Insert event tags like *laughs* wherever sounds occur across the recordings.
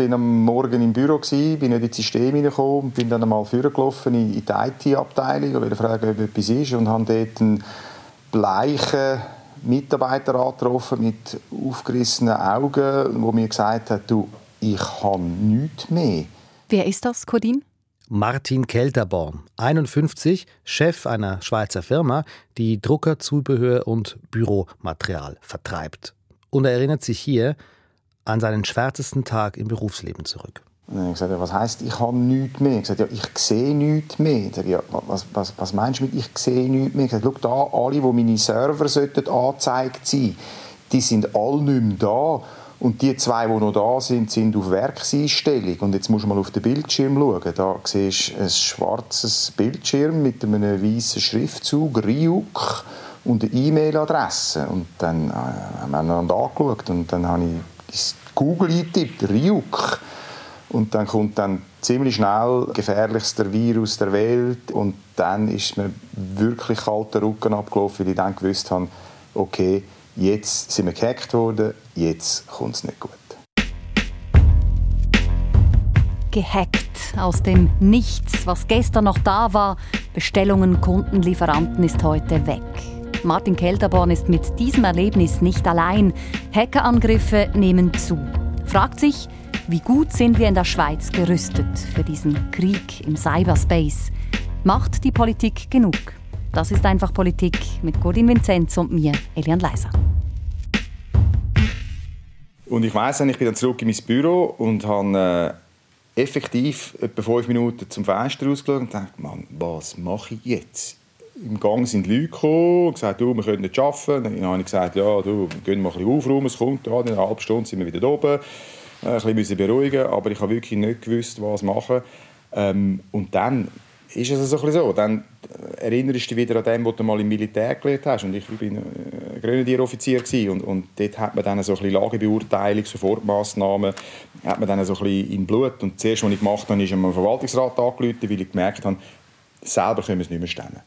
bin am Morgen im Büro gewesen, bin nicht ins System hineingekommen, bin dann einmal vorgelaufen in die IT-Abteilung und wollte fragen, ob etwas ist und habe dort einen bleichen Mitarbeiter angetroffen mit aufgerissenen Augen, wo mir gesagt hat, du, ich habe nichts mehr. Wer ist das, Codin? Martin Kelterborn, 51, Chef einer Schweizer Firma, die Druckerzubehör und Büromaterial vertreibt. Und er erinnert sich hier an seinen schwärzesten Tag im Berufsleben zurück. Und dann habe ich gesagt, was heisst, ich habe nichts mehr? Ich gesagt, ja, ich sehe nichts mehr. Ich sage, ja, was, was, was meinst du mit, ich sehe nichts mehr? Ich habe gesagt, da, alle, wo meine Server sollten angezeigt sein, die sind alle nicht mehr da. Und die zwei, die noch da sind, sind auf Werkseinstellung. Und jetzt musst du mal auf den Bildschirm schauen. Da siehst du ein schwarzes Bildschirm mit einem weißen Schriftzug, RIUK, und eine E-Mail-Adresse. Und dann äh, haben wir einander angeschaut und dann habe ich Google eingetippt, RIUK. Und dann kommt dann ziemlich schnell gefährlichster Virus der Welt. Und dann ist mir wirklich kalter Rücken abgelaufen, weil ich dann gewusst habe, okay, jetzt sind wir gehackt worden, jetzt kommt es nicht gut. Gehackt aus dem Nichts, was gestern noch da war. Bestellungen, Kunden, Lieferanten ist heute weg. Martin Kelterborn ist mit diesem Erlebnis nicht allein. Hackerangriffe nehmen zu. Fragt sich, wie gut sind wir in der Schweiz gerüstet für diesen Krieg im Cyberspace? Macht die Politik genug? Das ist einfach Politik mit Godin Vinzenz und mir, Elian Leiser. Und ich weiss, ich bin dann zurück in mein Büro und habe äh, effektiv etwa fünf Minuten zum Fenster rausgeschaut und dachte, Mann, was mache ich jetzt? Im Gang sind Leute gekommen und gesagt, du, wir können nicht arbeiten. Dann habe ich gesagt, ja, du, wir gehen mal ein bisschen aufräumen, es kommt, ja, in einer halben Stunde sind wir wieder oben. Äh, ein bisschen beruhigen, aber ich habe wirklich nicht gewusst, was machen. Ähm, und dann ist es so ein so. Dann erinnerst du dich wieder an dem, was du mal im Militär gelernt hast. Und ich war äh, Grenadieroffizier und, und dort hat man dann so ein Lagebeurteilung, Sofortmaßnahmen, hat man dann so ein im Blut. Und zuerst, was ich gemacht habe, ist einem Verwaltungsrat angerufen, weil ich gemerkt habe, selber können wir es nicht mehr stemmen.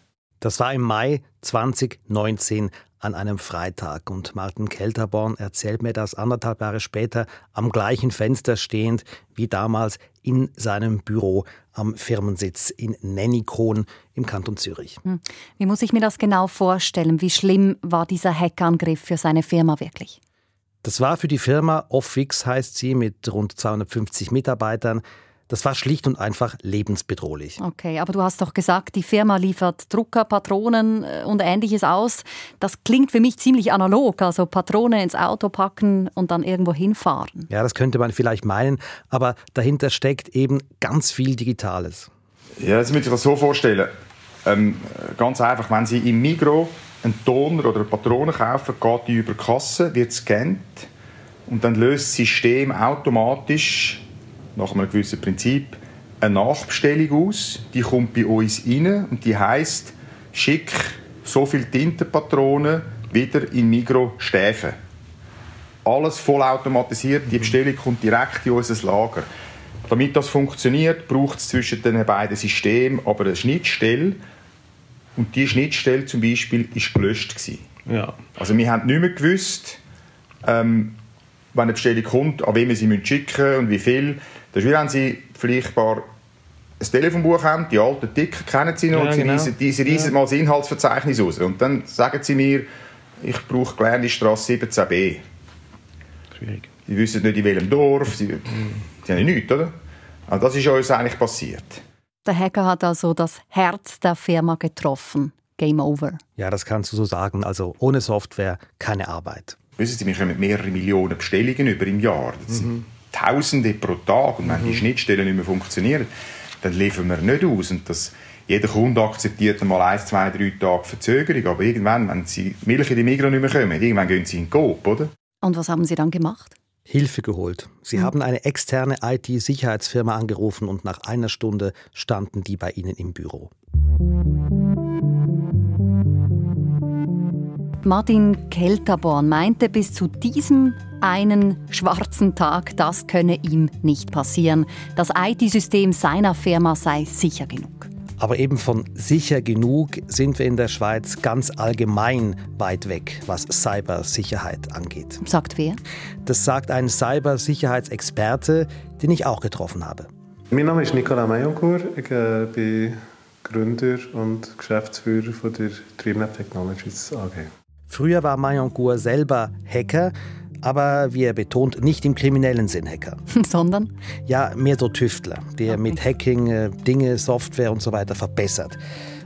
Das war im Mai 2019 an einem Freitag und Martin Kelterborn erzählt mir das anderthalb Jahre später am gleichen Fenster stehend wie damals in seinem Büro am Firmensitz in Nennikon im Kanton Zürich. Hm. Wie muss ich mir das genau vorstellen? Wie schlimm war dieser Hackangriff für seine Firma wirklich? Das war für die Firma Offix, heißt sie, mit rund 250 Mitarbeitern, das war schlicht und einfach lebensbedrohlich. Okay, aber du hast doch gesagt, die Firma liefert Drucker, Patronen äh, und ähnliches aus. Das klingt für mich ziemlich analog, also Patronen ins Auto packen und dann irgendwo hinfahren. Ja, das könnte man vielleicht meinen, aber dahinter steckt eben ganz viel Digitales. Ja, das müsst ihr das so vorstellen. Ähm, ganz einfach, wenn Sie im Migro einen Toner oder eine Patrone kaufen, geht die über die Kasse, wird gescannt und dann löst das System automatisch nach einem gewissen Prinzip eine Nachbestellung aus. Die kommt bei uns rein und die heißt schick so viel Tintenpatronen wieder in Migro Stäfen. Alles vollautomatisiert, die Bestellung kommt direkt in unser Lager. Damit das funktioniert, braucht es zwischen den beiden Systemen aber eine Schnittstelle. Und diese Schnittstelle zum Beispiel ist gelöscht Ja. Also wir haben nicht mehr gewusst, ähm, wenn eine Bestellung kommt, an wen wir sie schicken müssen und wie viel. Das ist wie wenn Sie vielleicht ein Telefonbuch haben, die alten Ticker kennen Sie noch, ja, genau. Sie diese reisen ja. mal das Inhaltsverzeichnis raus. Und dann sagen Sie mir, ich brauche Glernlistrasse 17b. Schwierig. Sie wissen nicht, in welchem Dorf, Sie, mhm. Sie haben nichts, oder? Also das ist uns eigentlich passiert. Der Hacker hat also das Herz der Firma getroffen. Game over. Ja, das kannst du so sagen. Also ohne Software keine Arbeit. Wissen Sie, wir kommen mehrere Millionen Bestellungen über im Jahr. Das mhm. Tausende pro Tag. Und wenn mhm. die Schnittstellen nicht mehr funktionieren, dann liefern wir nicht aus. Und das, jeder Kunde akzeptiert einmal ein, zwei, drei Tage Verzögerung. Aber irgendwann, wenn sie Milch in die Migros nicht mehr kommen, irgendwann gehen sie in den Coop, oder? Und was haben Sie dann gemacht? Hilfe geholt. Sie mhm. haben eine externe IT-Sicherheitsfirma angerufen und nach einer Stunde standen die bei Ihnen im Büro. Martin Kelterborn meinte bis zu diesem einen schwarzen Tag, das könne ihm nicht passieren. Das IT-System seiner Firma sei sicher genug. Aber eben von sicher genug sind wir in der Schweiz ganz allgemein weit weg, was Cybersicherheit angeht. Sagt wer? Das sagt ein Cybersicherheitsexperte, den ich auch getroffen habe. Mein Name ist Nicolas Mayoncourt. Ich äh, bin Gründer und Geschäftsführer von der Dreamlab Technologies AG. Früher war Mayoncourt selber Hacker, aber wie er betont, nicht im kriminellen Sinn Hacker. *laughs* Sondern? Ja, mehr so Tüftler, der okay. mit Hacking äh, Dinge, Software und so weiter verbessert.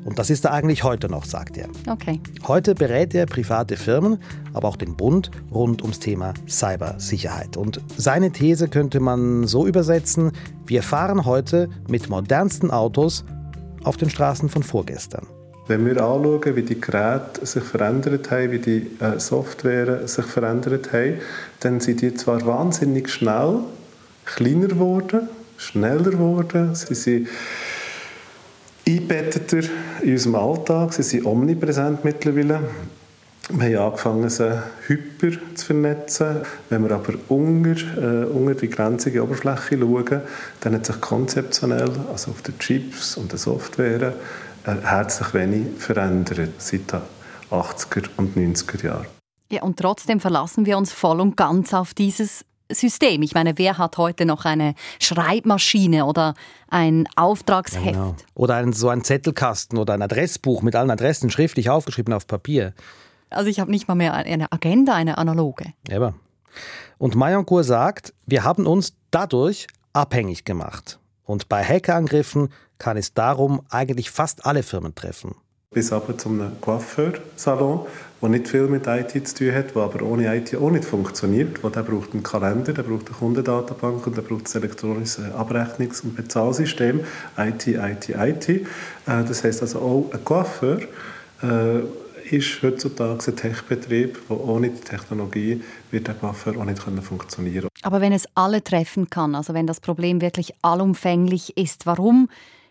Und das ist er eigentlich heute noch, sagt er. Okay. Heute berät er private Firmen, aber auch den Bund rund ums Thema Cybersicherheit. Und seine These könnte man so übersetzen, wir fahren heute mit modernsten Autos auf den Straßen von vorgestern. Wenn wir anschauen, wie die Geräte sich verändert haben, wie die äh, Software sich verändert haben, dann sind die zwar wahnsinnig schnell kleiner geworden, schneller geworden, sie sind einbetteter in unserem Alltag, sie sind omnipräsent mittlerweile. Wir haben angefangen, sie hyper zu vernetzen. Wenn wir aber unter, äh, unter die grenzige Oberfläche schauen, dann hat sich konzeptionell, also auf den Chips und der Software, äh, herzlich wenig verändert seit den 80er und 90er Jahren. Ja, und trotzdem verlassen wir uns voll und ganz auf dieses System. Ich meine, wer hat heute noch eine Schreibmaschine oder ein Auftragsheft? Genau. Oder ein, so ein Zettelkasten oder ein Adressbuch mit allen Adressen schriftlich aufgeschrieben auf Papier. Also ich habe nicht mal mehr eine Agenda, eine analoge. Ja. Und Mayancourt sagt, wir haben uns dadurch abhängig gemacht. Und bei Hackerangriffen kann es darum eigentlich fast alle Firmen treffen. Bis aber zu einem Coiffeursalon, der nicht viel mit IT zu tun hat, der aber ohne IT auch nicht funktioniert. Wo der braucht einen Kalender, der braucht eine Kundendatenbank und der braucht ein elektronisches Abrechnungs- und Bezahlsystem. IT, IT, IT. Äh, das heißt also auch ein Coiffeur äh, ist heutzutage ein Tech-Betrieb, der ohne die Technologie wird der Coiffeur auch nicht funktionieren können. Aber wenn es alle treffen kann, also wenn das Problem wirklich allumfänglich ist, warum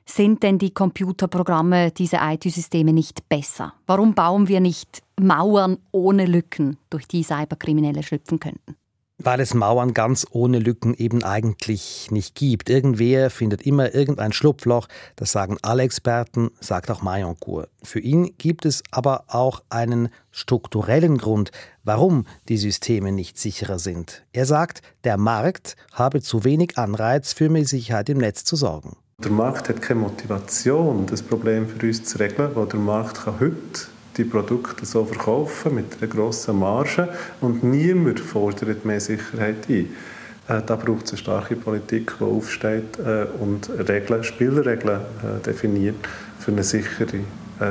sind denn die Computerprogramme, diese IT-Systeme nicht besser? Warum bauen wir nicht Mauern ohne Lücken, durch die Cyberkriminelle schlüpfen könnten? Weil es Mauern ganz ohne Lücken eben eigentlich nicht gibt. Irgendwer findet immer irgendein Schlupfloch, das sagen alle Experten, sagt auch Mayoncourt. Für ihn gibt es aber auch einen strukturellen Grund, warum die Systeme nicht sicherer sind. Er sagt, der Markt habe zu wenig Anreiz für mehr Sicherheit im Netz zu sorgen. Der Markt hat keine Motivation, das Problem für uns zu regeln, weil der Markt kann heute die Produkte so verkaufen mit einer grossen Marge und niemand fordert mehr Sicherheit ein. Äh, da braucht es eine starke Politik, die aufsteht äh, und Regeln, Spielregeln äh, definiert für eine sichere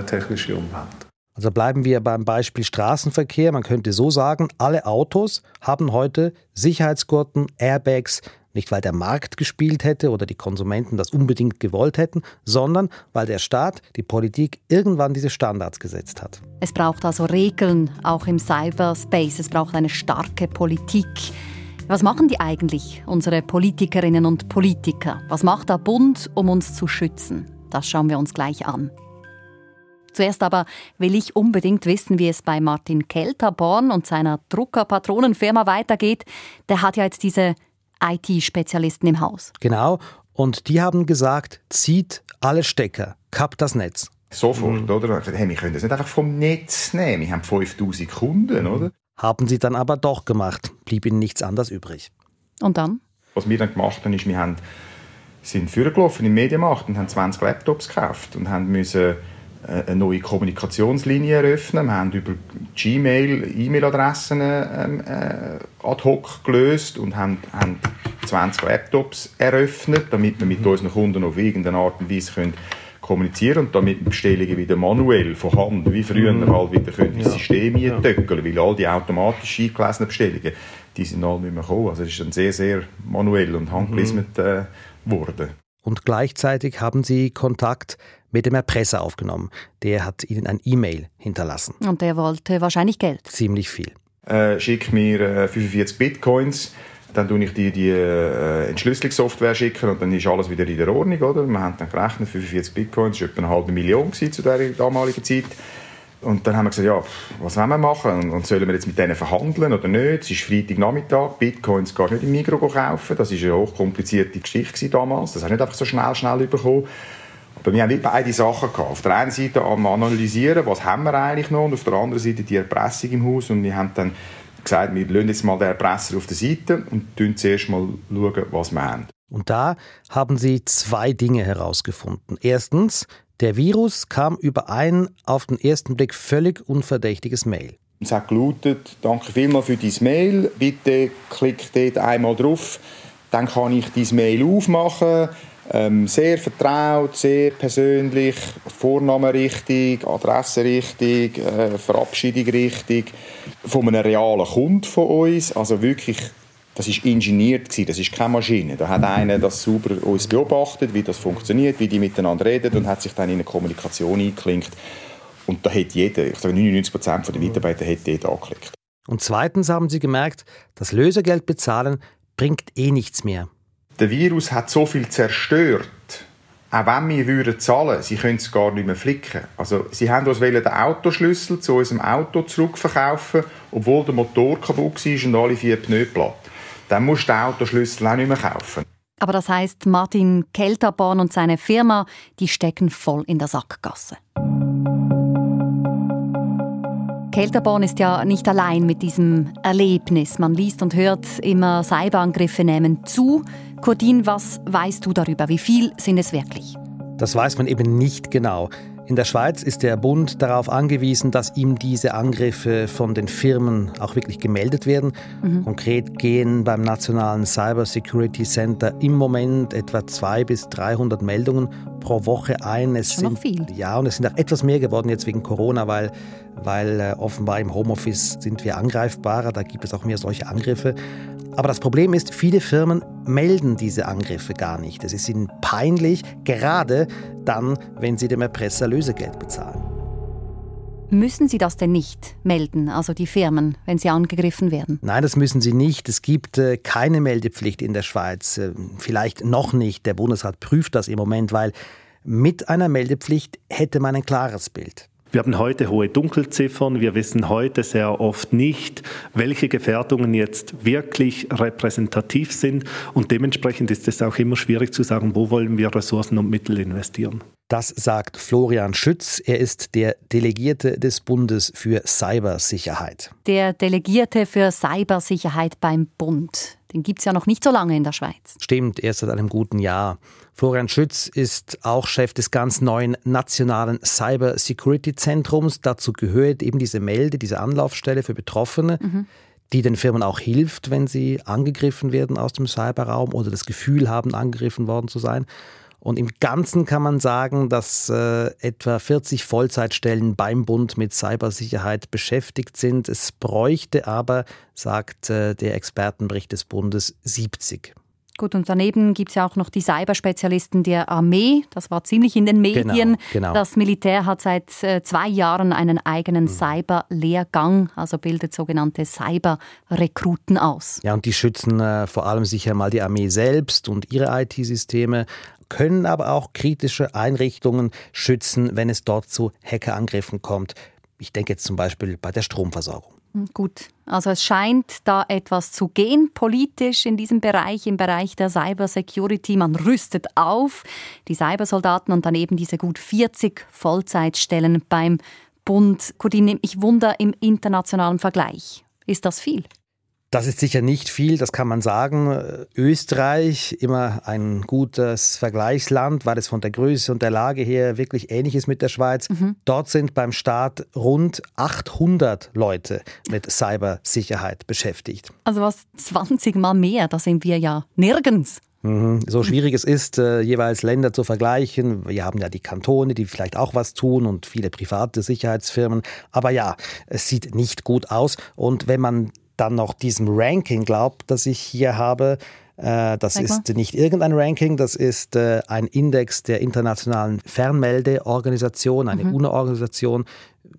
technische Umwelt. Also bleiben wir beim Beispiel Straßenverkehr. Man könnte so sagen, alle Autos haben heute Sicherheitsgurten, Airbags, nicht, weil der Markt gespielt hätte oder die Konsumenten das unbedingt gewollt hätten, sondern weil der Staat, die Politik irgendwann diese Standards gesetzt hat. Es braucht also Regeln, auch im Cyberspace. Es braucht eine starke Politik. Was machen die eigentlich, unsere Politikerinnen und Politiker? Was macht der Bund, um uns zu schützen? Das schauen wir uns gleich an. Zuerst aber will ich unbedingt wissen, wie es bei Martin Kelterborn und seiner Druckerpatronenfirma weitergeht. Der hat ja jetzt diese IT-Spezialisten im Haus. Genau. Und die haben gesagt, zieht alle Stecker, kappt das Netz. Sofort, mhm. oder? Hey, wir können das nicht einfach vom Netz nehmen. Wir haben 5000 Kunden, mhm. oder? Haben sie dann aber doch gemacht. Blieb ihnen nichts anderes übrig. Und dann? Was wir dann gemacht haben, ist, wir haben, sind vorgelaufen im Medienmarkt und haben 20 Laptops gekauft und haben müssen eine neue Kommunikationslinie eröffnen. Wir haben über Gmail E-Mail-Adressen ähm, äh, ad hoc gelöst und haben, haben 20 Laptops eröffnet, damit wir mit mhm. unseren Kunden auf irgendeine Art und Weise können kommunizieren und damit Bestellungen wieder manuell von Hand, wie früher mhm. halt wieder können ins ja. System ja. weil all die automatisch eingelesenen Bestellungen, die sind alle nicht mehr gekommen. Also es ist dann sehr, sehr manuell und handgelismet mhm. äh, worden. Und gleichzeitig haben sie Kontakt mit dem Erpresser aufgenommen. Der hat ihnen ein E-Mail hinterlassen. Und der wollte wahrscheinlich Geld. Ziemlich viel. Äh, schick mir äh, 45 Bitcoins, dann tue ich dir die äh, Entschlüsselungssoftware schicken und dann ist alles wieder in der Ordnung, oder? Wir haben dann gerechnet, 45 Bitcoins, das war etwa eine halbe Million zu der damaligen Zeit. Und dann haben wir gesagt, ja, was wollen wir machen? Und sollen wir jetzt mit denen verhandeln oder nicht? Es ist Freitagnachmittag, Bitcoins gar nicht im Migros kaufen. Das war eine hochkomplizierte Geschichte damals. Das hast du nicht einfach so schnell, schnell bekommen. Wir haben beide Sachen gehabt. Auf der einen Seite am analysieren, was haben wir eigentlich noch, und auf der anderen Seite die Erpressung im Haus. Und wir haben dann gesagt, wir lassen jetzt mal den Erpresser auf der Seite und schauen zuerst mal, schauen, was wir haben. Und da haben sie zwei Dinge herausgefunden. Erstens, der Virus kam über ein auf den ersten Blick völlig unverdächtiges Mail. Es hat gelautet, danke vielmals für dein Mail, bitte klick dort einmal drauf, dann kann ich dein Mail aufmachen. Ähm, sehr vertraut, sehr persönlich, Vorname richtig, Adresse richtig, äh, Verabschiedung richtig, von einem realen Kunden von uns, also wirklich das ist ingeniert das ist keine Maschine. Da hat einer das sauber uns beobachtet, wie das funktioniert, wie die miteinander reden und hat sich dann in eine Kommunikation eingeklinkt. Und da hat jeder, ich sage 99 Prozent der Mitarbeiter hat dort angeklickt. Und zweitens haben sie gemerkt, das Lösegeld bezahlen bringt eh nichts mehr. Der Virus hat so viel zerstört, auch wenn wir würden zahlen, sie können es gar nicht mehr flicken. Also sie haben uns den Autoschlüssel zu unserem Auto zurückverkaufen, obwohl der Motor kaputt war und alle vier Pneu platt dann musst du den Autoschlüssel auch nicht mehr kaufen. Aber das heißt, Martin Kelterborn und seine Firma, die stecken voll in der Sackgasse. Kelterborn ist ja nicht allein mit diesem Erlebnis. Man liest und hört immer, Cyberangriffe nehmen zu. Cordin, was weißt du darüber? Wie viel sind es wirklich? Das weiß man eben nicht genau. In der Schweiz ist der Bund darauf angewiesen, dass ihm diese Angriffe von den Firmen auch wirklich gemeldet werden. Mhm. Konkret gehen beim Nationalen Cyber Security Center im Moment etwa 200 bis 300 Meldungen pro Woche ein. Es Schon sind, viel. Ja, und es sind auch etwas mehr geworden jetzt wegen Corona, weil, weil äh, offenbar im Homeoffice sind wir angreifbarer. Da gibt es auch mehr solche Angriffe. Aber das Problem ist, viele Firmen melden diese Angriffe gar nicht. Es ist ihnen peinlich, gerade dann, wenn sie dem Erpresser Lösegeld bezahlen. Müssen Sie das denn nicht melden, also die Firmen, wenn sie angegriffen werden? Nein, das müssen sie nicht. Es gibt äh, keine Meldepflicht in der Schweiz. Äh, vielleicht noch nicht. Der Bundesrat prüft das im Moment, weil mit einer Meldepflicht hätte man ein klares Bild. Wir haben heute hohe Dunkelziffern. Wir wissen heute sehr oft nicht, welche Gefährdungen jetzt wirklich repräsentativ sind. Und dementsprechend ist es auch immer schwierig zu sagen, wo wollen wir Ressourcen und Mittel investieren. Das sagt Florian Schütz. Er ist der Delegierte des Bundes für Cybersicherheit. Der Delegierte für Cybersicherheit beim Bund. Den gibt es ja noch nicht so lange in der Schweiz. Stimmt, erst seit einem guten Jahr. Florian Schütz ist auch Chef des ganz neuen nationalen Cyber Security Zentrums. Dazu gehört eben diese Melde, diese Anlaufstelle für Betroffene. Mhm die den Firmen auch hilft, wenn sie angegriffen werden aus dem Cyberraum oder das Gefühl haben, angegriffen worden zu sein. Und im Ganzen kann man sagen, dass äh, etwa 40 Vollzeitstellen beim Bund mit Cybersicherheit beschäftigt sind. Es bräuchte aber, sagt äh, der Expertenbericht des Bundes, 70. Gut, und daneben gibt es ja auch noch die Cyberspezialisten der Armee. Das war ziemlich in den Medien. Genau, genau. Das Militär hat seit äh, zwei Jahren einen eigenen mhm. Cyberlehrgang, also bildet sogenannte Cyberrekruten aus. Ja, und die schützen äh, vor allem sicher mal die Armee selbst und ihre IT-Systeme, können aber auch kritische Einrichtungen schützen, wenn es dort zu Hackerangriffen kommt. Ich denke jetzt zum Beispiel bei der Stromversorgung. Gut, also es scheint da etwas zu gehen politisch in diesem Bereich, im Bereich der Cybersecurity. Man rüstet auf, die Cybersoldaten und dann eben diese gut 40 Vollzeitstellen beim Bund. Cordine, ich wunder im internationalen Vergleich. Ist das viel? Das ist sicher nicht viel, das kann man sagen. Österreich, immer ein gutes Vergleichsland, weil es von der Größe und der Lage her wirklich ähnlich ist mit der Schweiz. Mhm. Dort sind beim Staat rund 800 Leute mit Cybersicherheit beschäftigt. Also was 20 Mal mehr, da sind wir ja nirgends. Mhm. So schwierig es ist, äh, jeweils Länder zu vergleichen. Wir haben ja die Kantone, die vielleicht auch was tun und viele private Sicherheitsfirmen. Aber ja, es sieht nicht gut aus. Und wenn man dann noch diesem Ranking glaubt, das ich hier habe. Äh, das ist nicht irgendein Ranking, das ist äh, ein Index der internationalen Fernmeldeorganisation, eine mhm. UNO-Organisation.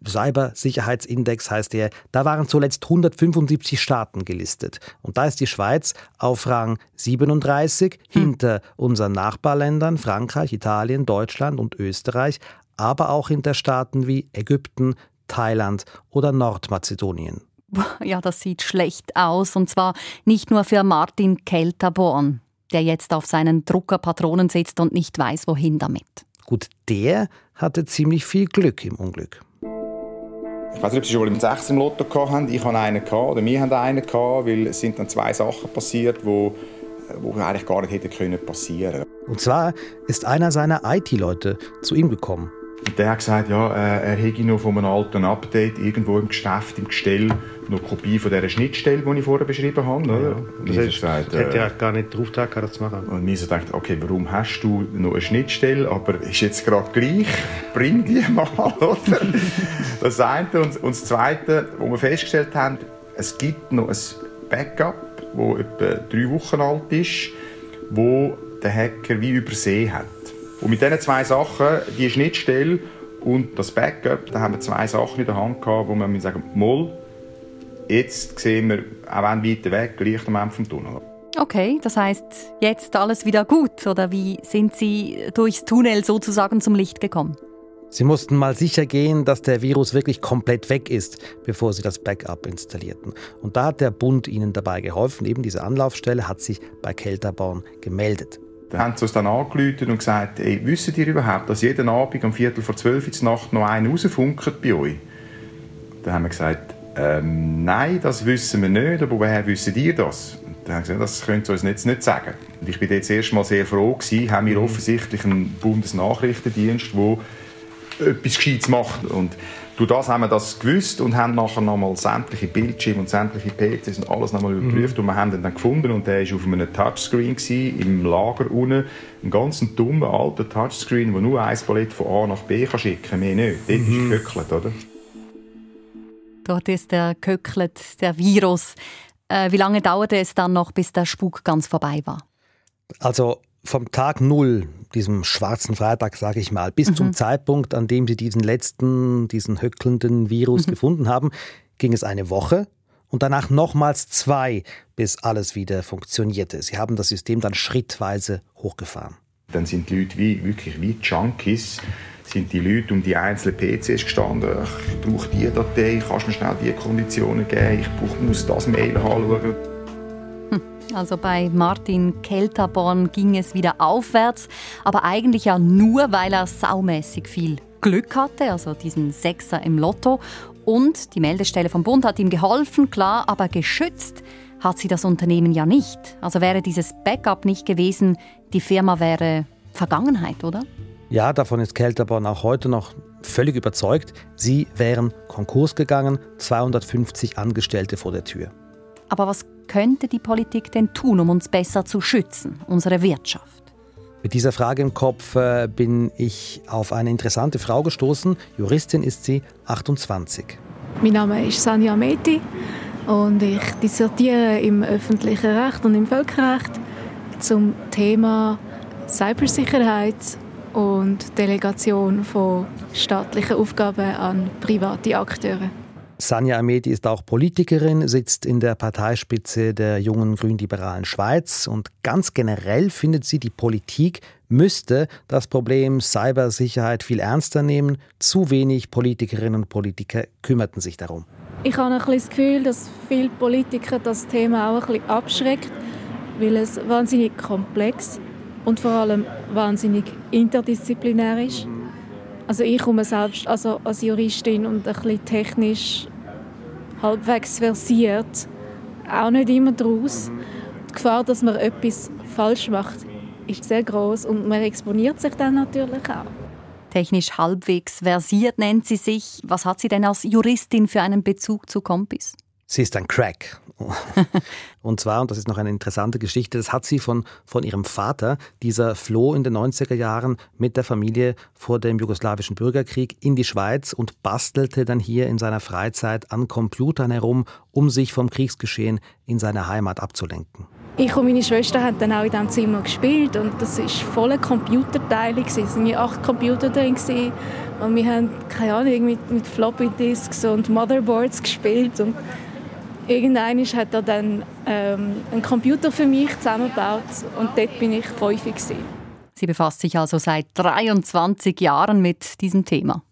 Cybersicherheitsindex heißt der. Da waren zuletzt 175 Staaten gelistet. Und da ist die Schweiz auf Rang 37 mhm. hinter unseren Nachbarländern Frankreich, Italien, Deutschland und Österreich, aber auch hinter Staaten wie Ägypten, Thailand oder Nordmazedonien. *laughs* ja, das sieht schlecht aus. Und zwar nicht nur für Martin Kelterborn, der jetzt auf seinen Druckerpatronen sitzt und nicht weiß, wohin damit. Gut, der hatte ziemlich viel Glück im Unglück. Ich weiß nicht, ob Sie schon mal einen 6 im Lotto hatten. Ich hatte einen oder wir haben einen weil es sind dann zwei Sachen passiert, wo, wo eigentlich gar nicht hätten passieren können. Und zwar ist einer seiner IT-Leute zu ihm gekommen und der hat gesagt, ja, äh, er hätte noch von einem alten Update irgendwo im Geschäft, im Gestell, noch eine Kopie von dieser Schnittstelle, die ich vorher beschrieben habe. Oder? Ja, das ist, gesagt, äh, hätte er gar nicht drauf gedacht, das zu machen. Und mir so gedacht, okay, warum hast du noch eine Schnittstelle, aber ist jetzt gerade gleich, *laughs* bring die mal, *laughs* oder? Das eine. Und, und das Zweite, wo wir festgestellt haben, es gibt noch ein Backup, das etwa drei Wochen alt ist, wo der Hacker wie übersehen hat. Und mit diesen zwei Sachen, die Schnittstelle und das Backup, da haben wir zwei Sachen in der Hand gehabt, wo wir sagen, Moll, jetzt sehen wir, auch wenn weiter weg, Licht am Ende vom Tunnel. Okay, das heißt, jetzt alles wieder gut, oder wie sind Sie durchs Tunnel sozusagen zum Licht gekommen? Sie mussten mal sicher gehen, dass der Virus wirklich komplett weg ist, bevor sie das Backup installierten. Und da hat der Bund ihnen dabei geholfen. Eben diese Anlaufstelle hat sich bei Kelterborn gemeldet. Dann haben sie uns dann angerufen und gesagt, ey, wisst ihr überhaupt, dass jeden Abend um Viertel vor zwölf in Nacht noch einer rausfunkt bei euch? Dann haben wir gesagt, ähm, nein, das wissen wir nicht, aber woher wisst ihr das? Dann haben sie gesagt, das können sie uns jetzt nicht sagen. Und ich bin jetzt erst mal sehr froh gewesen, haben wir mhm. offensichtlich einen Bundesnachrichtendienst, der etwas Gescheites macht. Und durch das haben wir das gewusst und haben nachher nochmal sämtliche Bildschirme und sämtliche PCs und alles nochmal mhm. überprüft. Mhm. Und wir haben ihn dann gefunden und der war auf einem Touchscreen gewesen, im Lager unten. Ein ganz dummer alter Touchscreen, der nur ein Ballett von A nach B kann schicken kann, mehr nicht. Dort mhm. ist geköckelt, oder? Dort ist der geköckelt, der Virus. Äh, wie lange dauerte es dann noch, bis der Spuk ganz vorbei war? Also vom Tag Null, diesem schwarzen Freitag, sage ich mal, bis mhm. zum Zeitpunkt, an dem sie diesen letzten, diesen höckelnden Virus mhm. gefunden haben, ging es eine Woche und danach nochmals zwei, bis alles wieder funktionierte. Sie haben das System dann schrittweise hochgefahren. Dann sind die Leute wie, wirklich wie Junkies, sind die Leute um die einzelnen PCs gestanden. Ich brauche diese Datei, kannst du mir schnell diese Konditionen geben, ich brauche, muss das Mail anschauen. Also bei Martin Kelterborn ging es wieder aufwärts, aber eigentlich ja nur, weil er saumäßig viel Glück hatte, also diesen Sechser im Lotto. Und die Meldestelle vom Bund hat ihm geholfen, klar, aber geschützt hat sie das Unternehmen ja nicht. Also wäre dieses Backup nicht gewesen, die Firma wäre Vergangenheit, oder? Ja, davon ist Kelterborn auch heute noch völlig überzeugt. Sie wären Konkurs gegangen, 250 Angestellte vor der Tür. Aber was könnte die Politik denn tun, um uns besser zu schützen, unsere Wirtschaft? Mit dieser Frage im Kopf äh, bin ich auf eine interessante Frau gestoßen. Juristin ist sie, 28. Mein Name ist Sanja Meti und ich dissertiere im öffentlichen Recht und im Völkerrecht zum Thema Cybersicherheit und Delegation von staatlichen Aufgaben an private Akteure. Sanja Ameti ist auch Politikerin, sitzt in der Parteispitze der jungen grünliberalen Schweiz und ganz generell findet sie, die Politik müsste das Problem Cybersicherheit viel ernster nehmen. Zu wenig Politikerinnen und Politiker kümmerten sich darum. Ich habe ein bisschen das Gefühl, dass viele Politiker das Thema auch ein bisschen abschreckt, weil es wahnsinnig komplex und vor allem wahnsinnig interdisziplinär ist. Also ich komme selbst also als Juristin und ein bisschen technisch halbwegs versiert auch nicht immer daraus. Die Gefahr, dass man etwas falsch macht, ist sehr groß und man exponiert sich dann natürlich auch. Technisch halbwegs versiert nennt sie sich. Was hat sie denn als Juristin für einen Bezug zu Kompis? Sie ist ein Crack. *laughs* und zwar, und das ist noch eine interessante Geschichte, das hat sie von, von ihrem Vater, dieser floh in den 90er Jahren mit der Familie vor dem jugoslawischen Bürgerkrieg in die Schweiz und bastelte dann hier in seiner Freizeit an Computern herum, um sich vom Kriegsgeschehen in seiner Heimat abzulenken. Ich und meine Schwester haben dann auch in diesem Zimmer gespielt und das war voller Computerteile. Es waren acht Computer drin und wir haben, keine Ahnung, mit, mit Floppy Disks und Motherboards gespielt und Irgendwann hat er dann ähm, einen Computer für mich zusammengebaut und dort bin ich häufig. Sie befasst sich also seit 23 Jahren mit diesem Thema.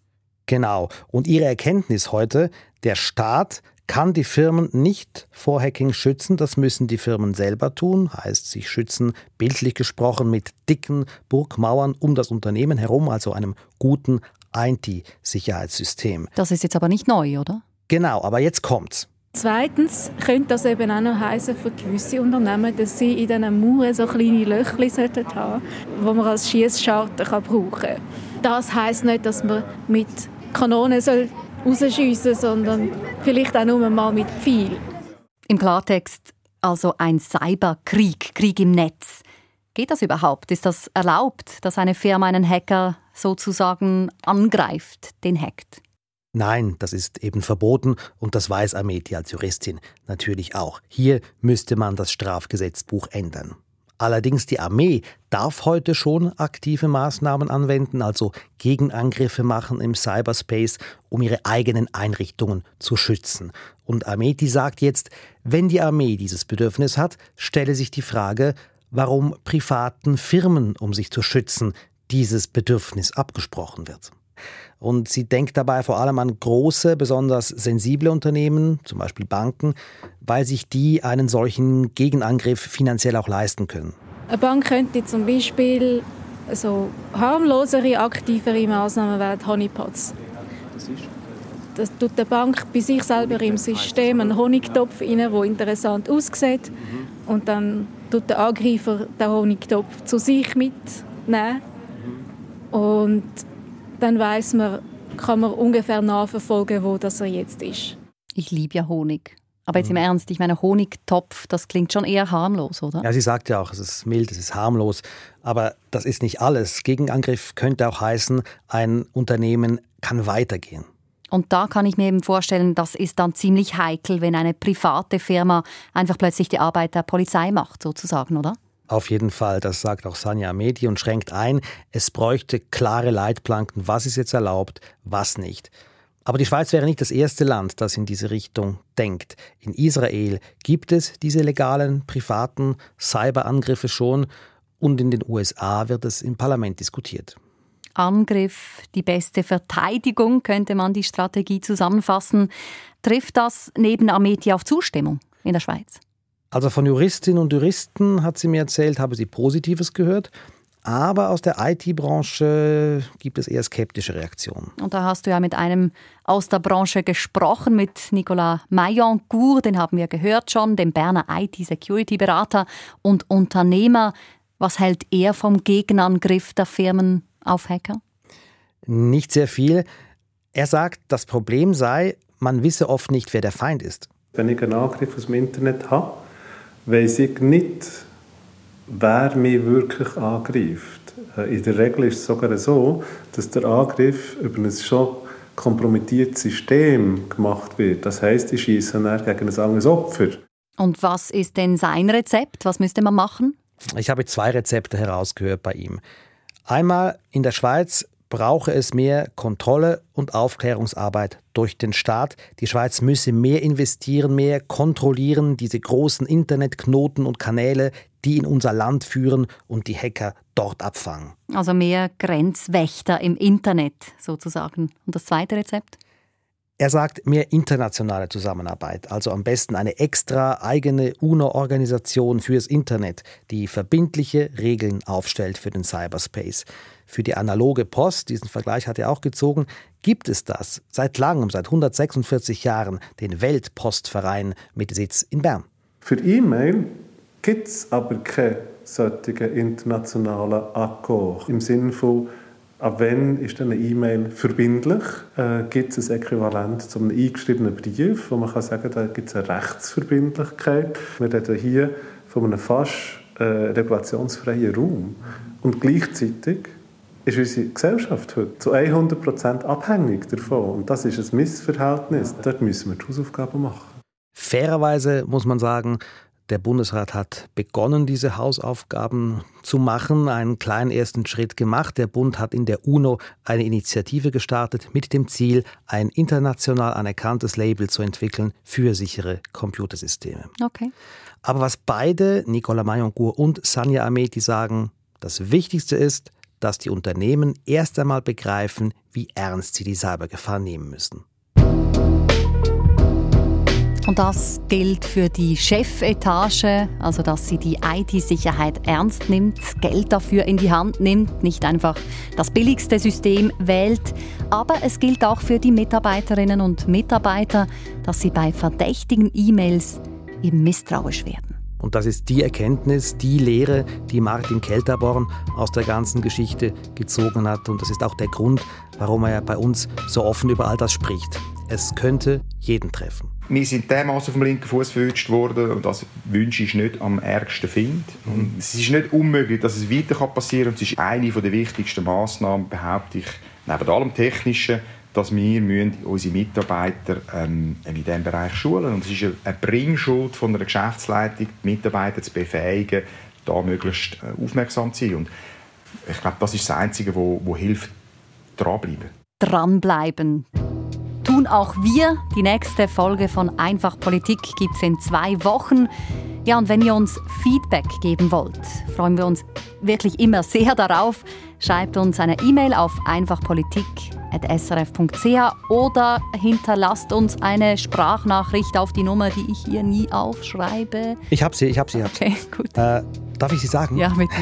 Genau. Und Ihre Erkenntnis heute, der Staat kann die Firmen nicht vor Hacking schützen. Das müssen die Firmen selber tun. Heißt, sie schützen bildlich gesprochen mit dicken Burgmauern um das Unternehmen herum, also einem guten IT-Sicherheitssystem. Das ist jetzt aber nicht neu, oder? Genau, aber jetzt kommt's. Zweitens könnte das eben auch noch heißen für gewisse Unternehmen, dass sie in diesen Mauern so kleine Löchchen sollten die man als Schiessscharten brauchen kann. Das heißt nicht, dass man mit Kanonen soll rausschiessen, sondern vielleicht auch nur mal mit Pfeil. Im Klartext also ein Cyberkrieg, Krieg im Netz. Geht das überhaupt? Ist das erlaubt, dass eine Firma einen Hacker sozusagen angreift, den hackt? Nein, das ist eben verboten und das weiß Ameti als Juristin natürlich auch. Hier müsste man das Strafgesetzbuch ändern. Allerdings die Armee darf heute schon aktive Maßnahmen anwenden, also Gegenangriffe machen im Cyberspace, um ihre eigenen Einrichtungen zu schützen. Und Ameti sagt jetzt, wenn die Armee dieses Bedürfnis hat, stelle sich die Frage, warum privaten Firmen, um sich zu schützen, dieses Bedürfnis abgesprochen wird. Und sie denkt dabei vor allem an große, besonders sensible Unternehmen, zum Beispiel Banken, weil sich die einen solchen Gegenangriff finanziell auch leisten können. Eine Bank könnte zum Beispiel so harmlosere, aktivere Maßnahmen werden Honeypots. Das ist? Das tut die Bank bei sich selber im System einen Honigtopf rein, der interessant aussieht. Mhm. Und dann tut der Angreifer den Honigtopf zu sich mitnehmen. Mhm. Und dann weiß man, kann man ungefähr nachverfolgen, wo das er jetzt ist. Ich liebe ja Honig. Aber jetzt im mhm. Ernst, ich meine, Honigtopf, das klingt schon eher harmlos, oder? Ja, sie sagt ja auch, es ist mild, es ist harmlos. Aber das ist nicht alles. Gegenangriff könnte auch heißen, ein Unternehmen kann weitergehen. Und da kann ich mir eben vorstellen, das ist dann ziemlich heikel, wenn eine private Firma einfach plötzlich die Arbeit der Polizei macht, sozusagen, oder? Auf jeden Fall, das sagt auch Sanja Medi und schränkt ein, es bräuchte klare Leitplanken, was ist jetzt erlaubt, was nicht. Aber die Schweiz wäre nicht das erste Land, das in diese Richtung denkt. In Israel gibt es diese legalen privaten Cyberangriffe schon und in den USA wird es im Parlament diskutiert. Angriff, die beste Verteidigung, könnte man die Strategie zusammenfassen. Trifft das neben Ameti auf Zustimmung in der Schweiz? Also von Juristinnen und Juristen hat sie mir erzählt, habe sie Positives gehört. Aber aus der IT-Branche gibt es eher skeptische Reaktionen. Und da hast du ja mit einem aus der Branche gesprochen, mit Nicolas Maillancourt, den haben wir gehört schon, dem Berner IT-Security-Berater und Unternehmer. Was hält er vom Gegenangriff der Firmen auf Hacker? Nicht sehr viel. Er sagt, das Problem sei, man wisse oft nicht, wer der Feind ist. Wenn ich einen Angriff aus dem Internet habe, weiss ich nicht, wer mich wirklich angreift. Äh, in der Regel ist es sogar so, dass der Angriff über ein schon kompromittiertes System gemacht wird. Das heißt, ich schieße dann gegen ein anderes Opfer. Und was ist denn sein Rezept? Was müsste man machen? Ich habe zwei Rezepte herausgehört bei ihm. Einmal in der Schweiz brauche es mehr Kontrolle und Aufklärungsarbeit durch den Staat. Die Schweiz müsse mehr investieren, mehr kontrollieren, diese großen Internetknoten und Kanäle, die in unser Land führen und die Hacker dort abfangen. Also mehr Grenzwächter im Internet sozusagen. Und das zweite Rezept? Er sagt mehr internationale Zusammenarbeit, also am besten eine extra eigene UNO-Organisation fürs Internet, die verbindliche Regeln aufstellt für den Cyberspace. Für die analoge Post, diesen Vergleich hat er auch gezogen, gibt es das seit langem, seit 146 Jahren, den Weltpostverein mit Sitz in Bern. Für E-Mail gibt es aber keinen solchen internationalen Akkord im Sinne von Ab wann ist eine E-Mail verbindlich? Äh, gibt es ein Äquivalent zu einem eingeschriebenen Brief, wo man kann sagen da gibt es eine Rechtsverbindlichkeit? Wir reden hier von einem fast äh, regulationsfreien Raum. Und gleichzeitig ist unsere Gesellschaft heute zu 100% abhängig davon. Und das ist ein Missverhältnis. Dort müssen wir die Hausaufgaben machen. Fairerweise muss man sagen, der Bundesrat hat begonnen, diese Hausaufgaben zu machen, einen kleinen ersten Schritt gemacht. Der Bund hat in der UNO eine Initiative gestartet mit dem Ziel, ein international anerkanntes Label zu entwickeln für sichere Computersysteme. Okay. Aber was beide, Nicolas Mayoncourt und Sanja Ameti sagen, das Wichtigste ist, dass die Unternehmen erst einmal begreifen, wie ernst sie die Cybergefahr nehmen müssen. Und das gilt für die Chefetage, also dass sie die IT-Sicherheit ernst nimmt, Geld dafür in die Hand nimmt, nicht einfach das billigste System wählt. Aber es gilt auch für die Mitarbeiterinnen und Mitarbeiter, dass sie bei verdächtigen E-Mails eben misstrauisch werden. Und das ist die Erkenntnis, die Lehre, die Martin Kelterborn aus der ganzen Geschichte gezogen hat. Und das ist auch der Grund, warum er bei uns so offen über all das spricht. Es könnte jeden treffen. Wir sind dermaßen auf dem linken Fuß verwünscht worden und das wünsche ich nicht am ärgsten Find. Und es ist nicht unmöglich, dass es weiter passieren kann. Und es ist eine der wichtigsten Massnahmen, behaupte ich, neben allem Technischen, dass wir unsere Mitarbeiter ähm, in diesem Bereich schulen Und es ist eine Bringschuld von einer Geschäftsleitung, die Mitarbeiter zu befähigen, da möglichst äh, aufmerksam zu sein. Und ich glaube, das ist das Einzige, was hilft, dranbleiben. Dranbleiben tun auch wir. Die nächste Folge von Einfach Politik gibt es in zwei Wochen. Ja, und wenn ihr uns Feedback geben wollt, freuen wir uns wirklich immer sehr darauf. Schreibt uns eine E-Mail auf einfachpolitik.srf.ch oder hinterlasst uns eine Sprachnachricht auf die Nummer, die ich hier nie aufschreibe. Ich habe sie, ich habe sie. Ich hab okay, gut. Äh, darf ich sie sagen? Ja, bitte.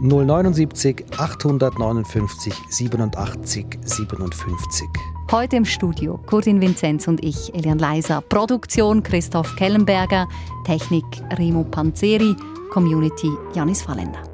079 859 87 57. Heute im Studio Kurdin Vinzenz und ich, Elian Leiser. Produktion Christoph Kellenberger, Technik Remo Panzeri, Community Janis Fallender.